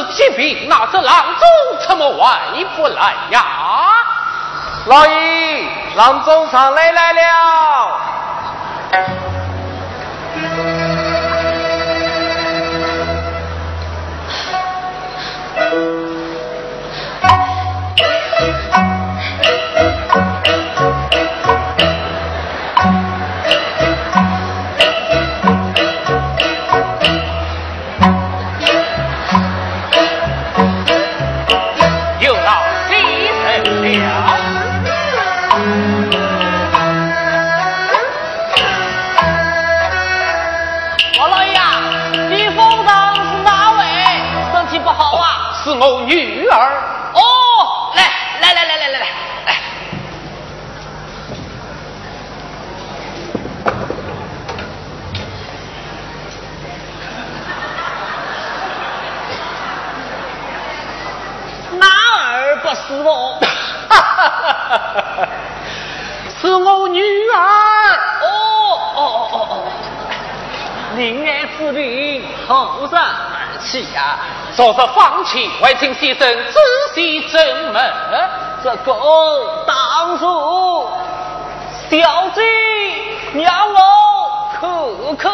这是疾病，那这郎中怎么还不来呀？老爷，郎中上来来了。有后生而起呀、昨日放弃，还请先生仔细斟门。这个当属小姐让我看看。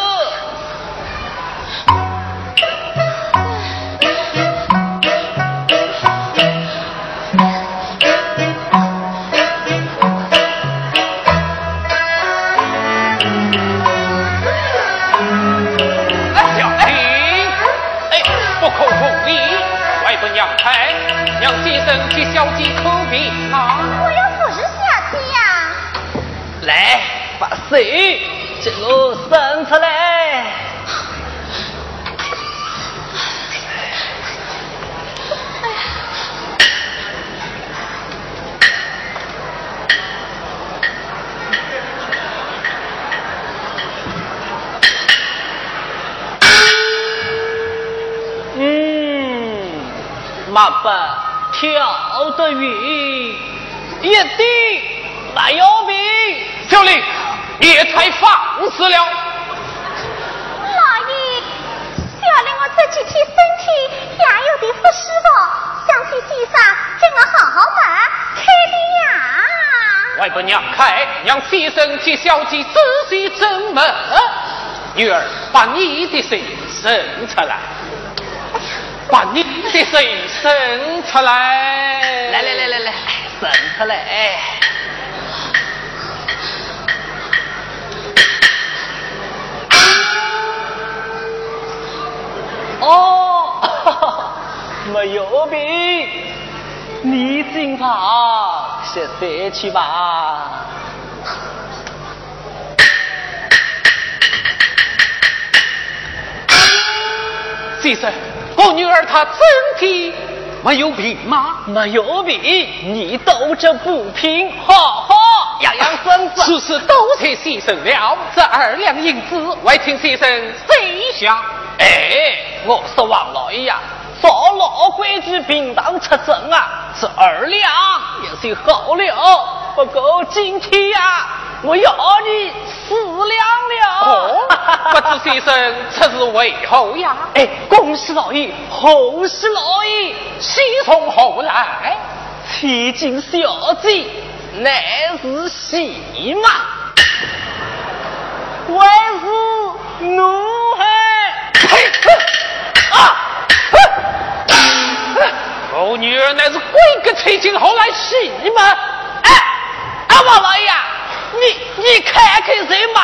手给我伸出来。嗯，马奔跳得远，一滴没有病。小丽，你才放肆了。老爷，小令我这几天身体也有点不舒服，想请先生给我好好问开点药。外婆娘开，让先生替小姐仔细斟门。女儿，把你的水伸出来，把你的水伸出来。来来来来来，伸出来。哦，没有病，你进房歇歇去吧。先生，我女儿她身体没有病吗？没有病，你斗着不平，好好养养孙子。此事都谢先生了，这二两银子，还请先生收下。哎，我说王老爷呀，照老规矩，平当出征啊，这二两也是好了。不过今天呀，我要你四两了。哦，不知先生此事为何呀？哎，恭喜老爷，贺喜老爷，喜从何来？千金小姐乃是喜嘛，为是奴还。呸！啊！我女儿乃是鬼个吹进后来戏嘛？哎，阿，王老爷啊，你你看看谁骂，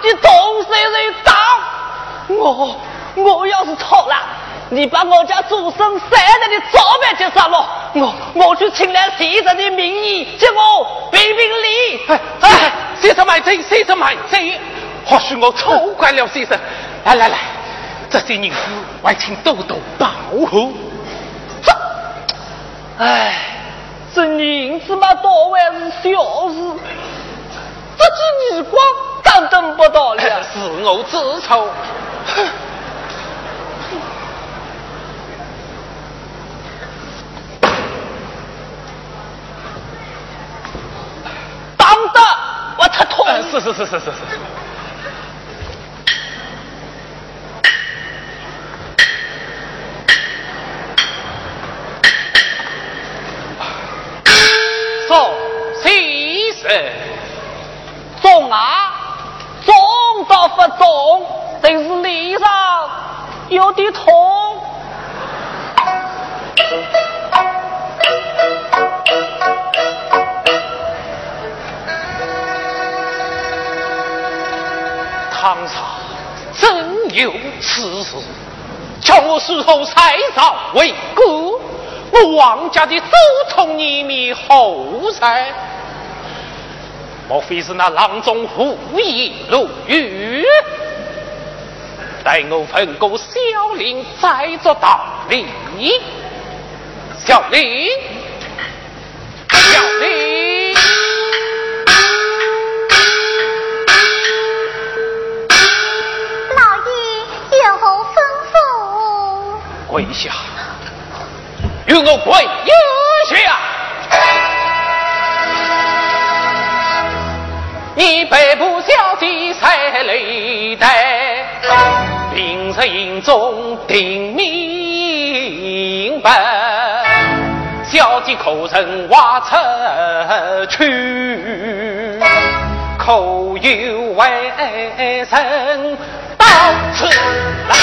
你动谁谁当。我我要是错了，你把我家祖孙三代的照片接上了，我我去请来先生的名义，接我评评理。哎哎，先生慢走，先生慢走。或许我错怪了先生。来来来，这些银子还请多多保护。哎，这银子嘛，多还是小事，这几年光当真不到了。是我自错。我特痛。是是是是是是。送喜事，中啊，中倒不中，但是脸上有点痛。堂上真有此事，叫我事后再造为国，我王家的祖宗你灭后噻。莫非是那郎中胡言乱语？待我吩咐小林再做道理。小林，小林。跪下，与我跪下！你背部小姐才累代，平日中听明白，小姐可曾挖出去？可有外人到此来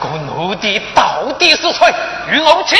这个奴婢到底是谁？与我无亲。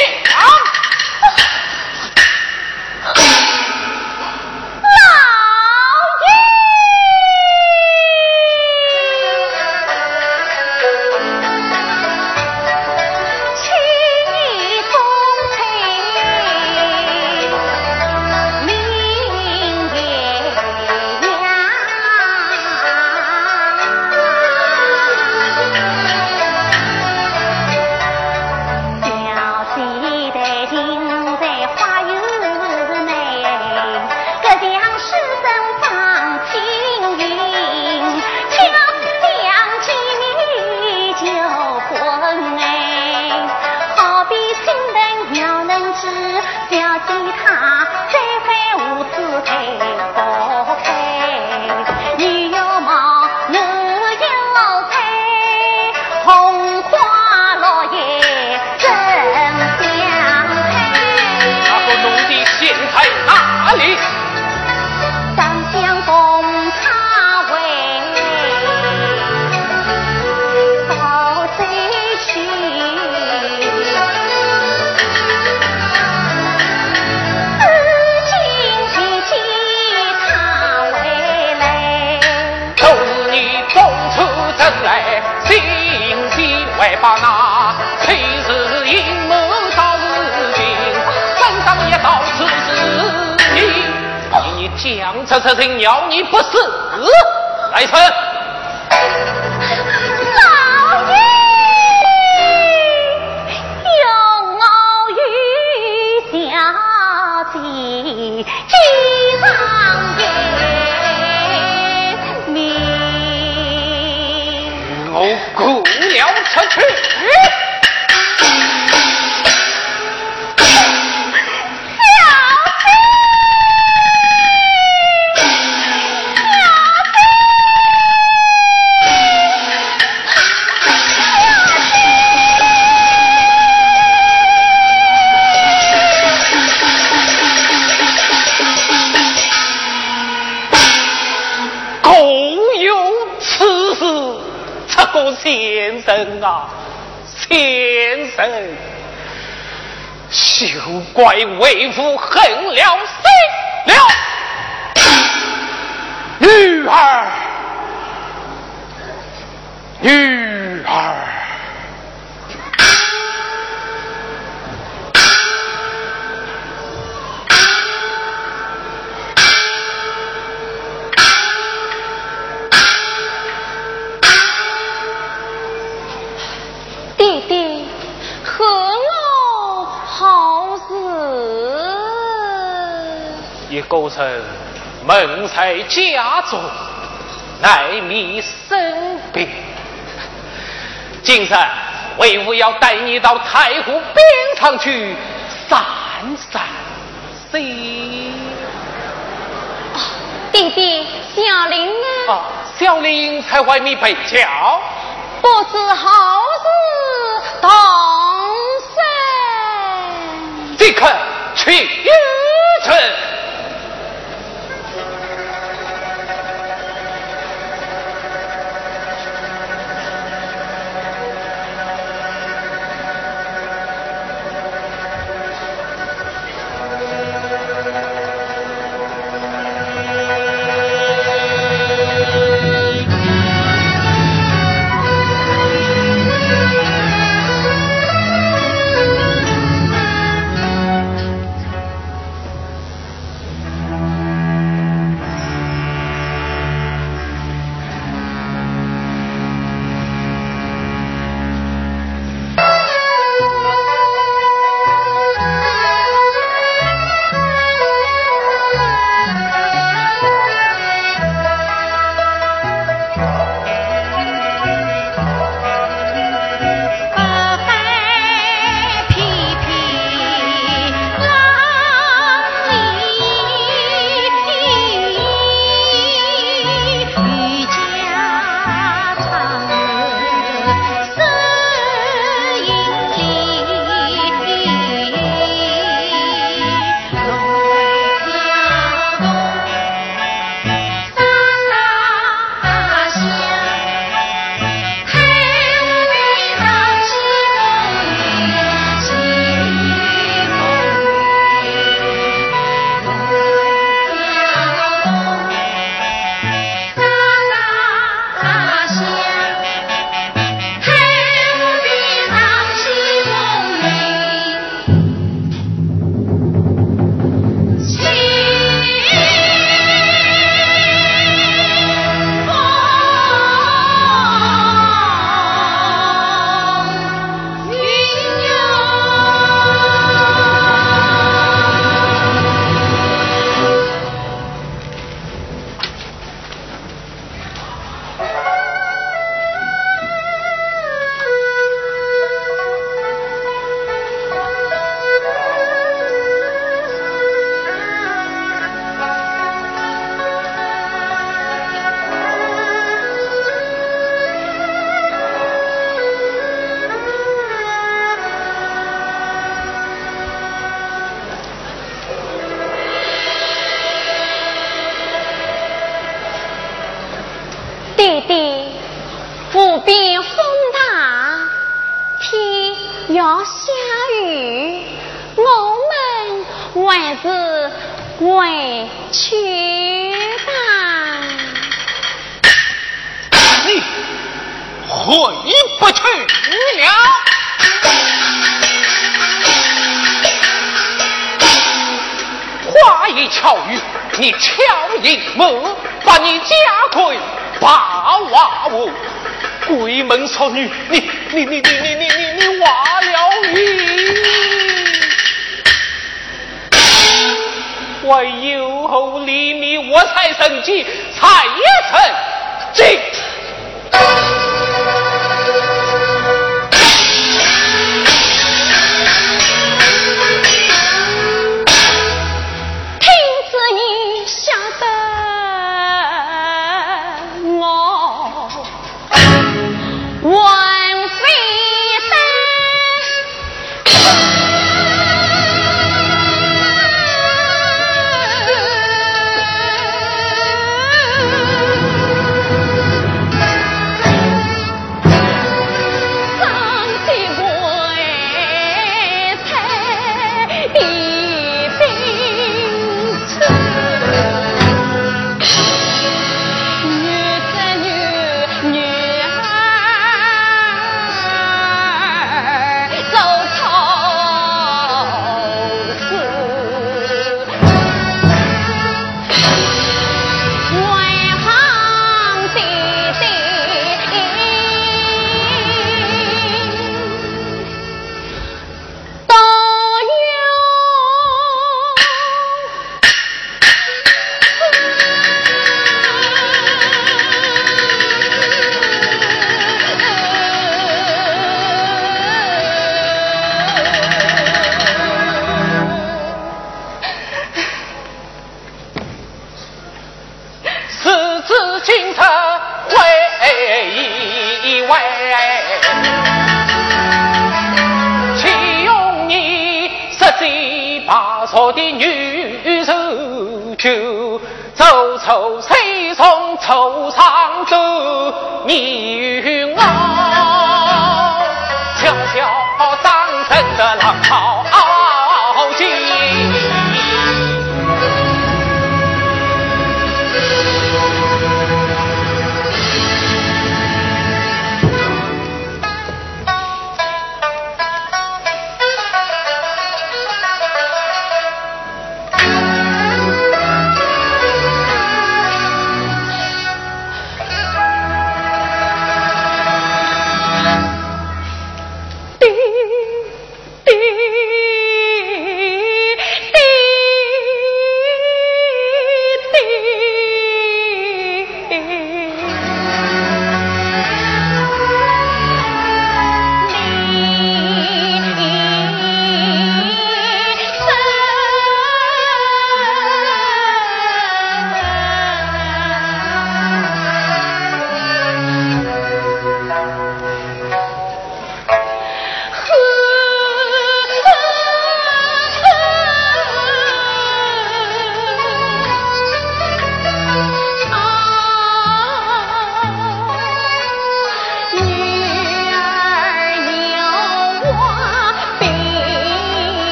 休怪为父狠了心了，女儿，女儿。构成蒙在家中，奈米生病。今日为父要带你到太湖边上去散散心。弟弟，小玲呢？啊，小玲在外面被叫，不知好事动身，即刻去迎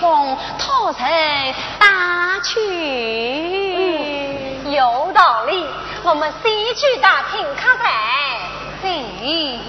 信一封，托人打去。有道理，我们先去打听客栈。对。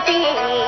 海边。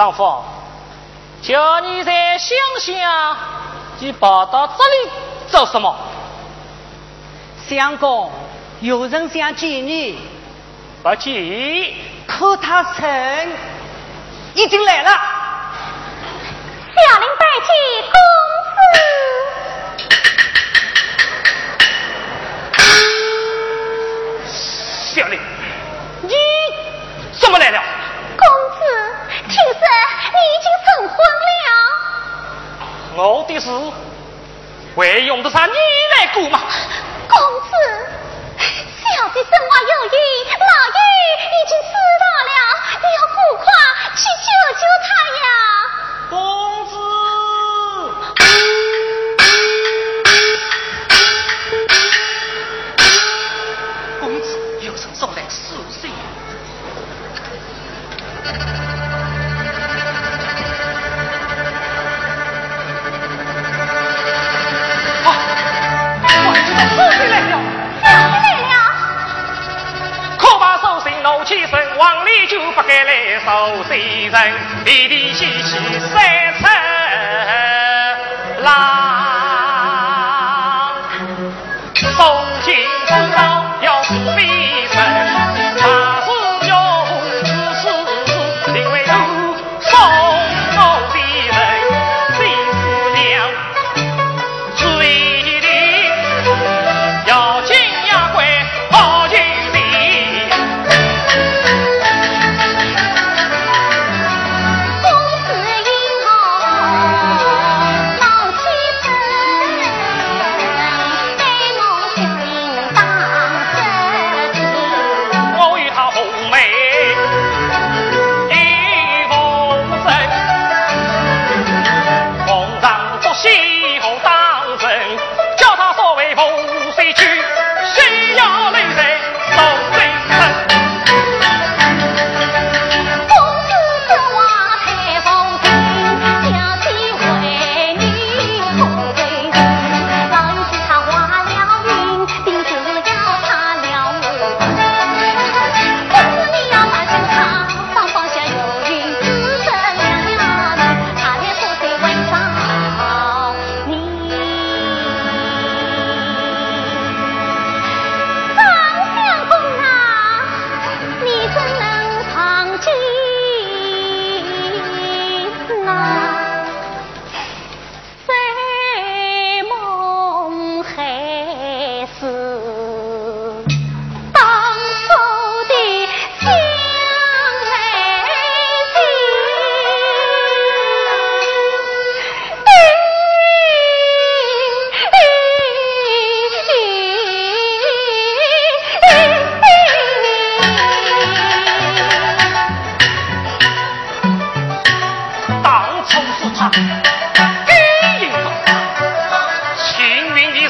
丈夫，叫你在乡下，你跑到这里做什么？相公，有人想见你。不急，可他曾已经来了。小林拜见。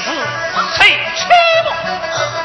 四黑七木。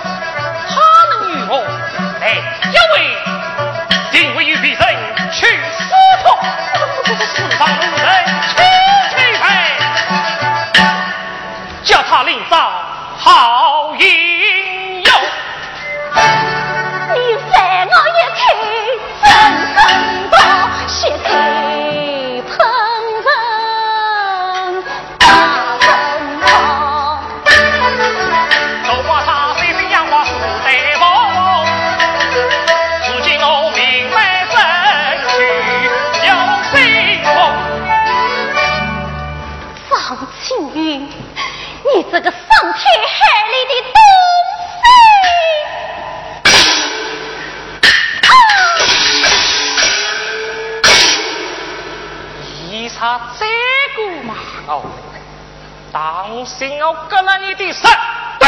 行要割了你的肾对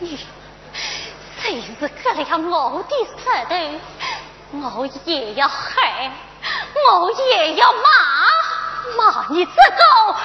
你这是割了我的舌头我也要喊我也要骂骂你这个狗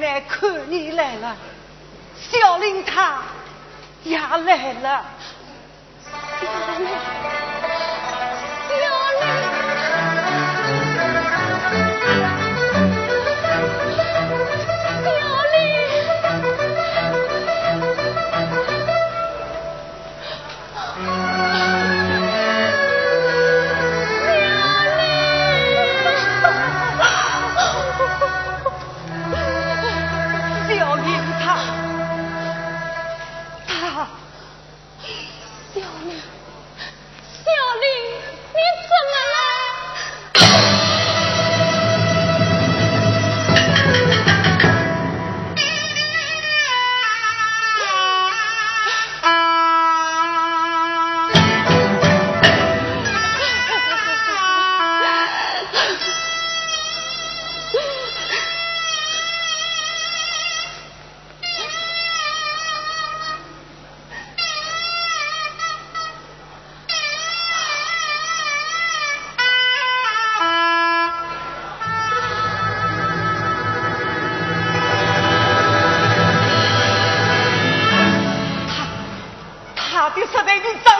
来看你来了，小林她也来了。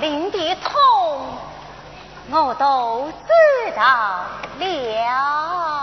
林的痛，我都知道了。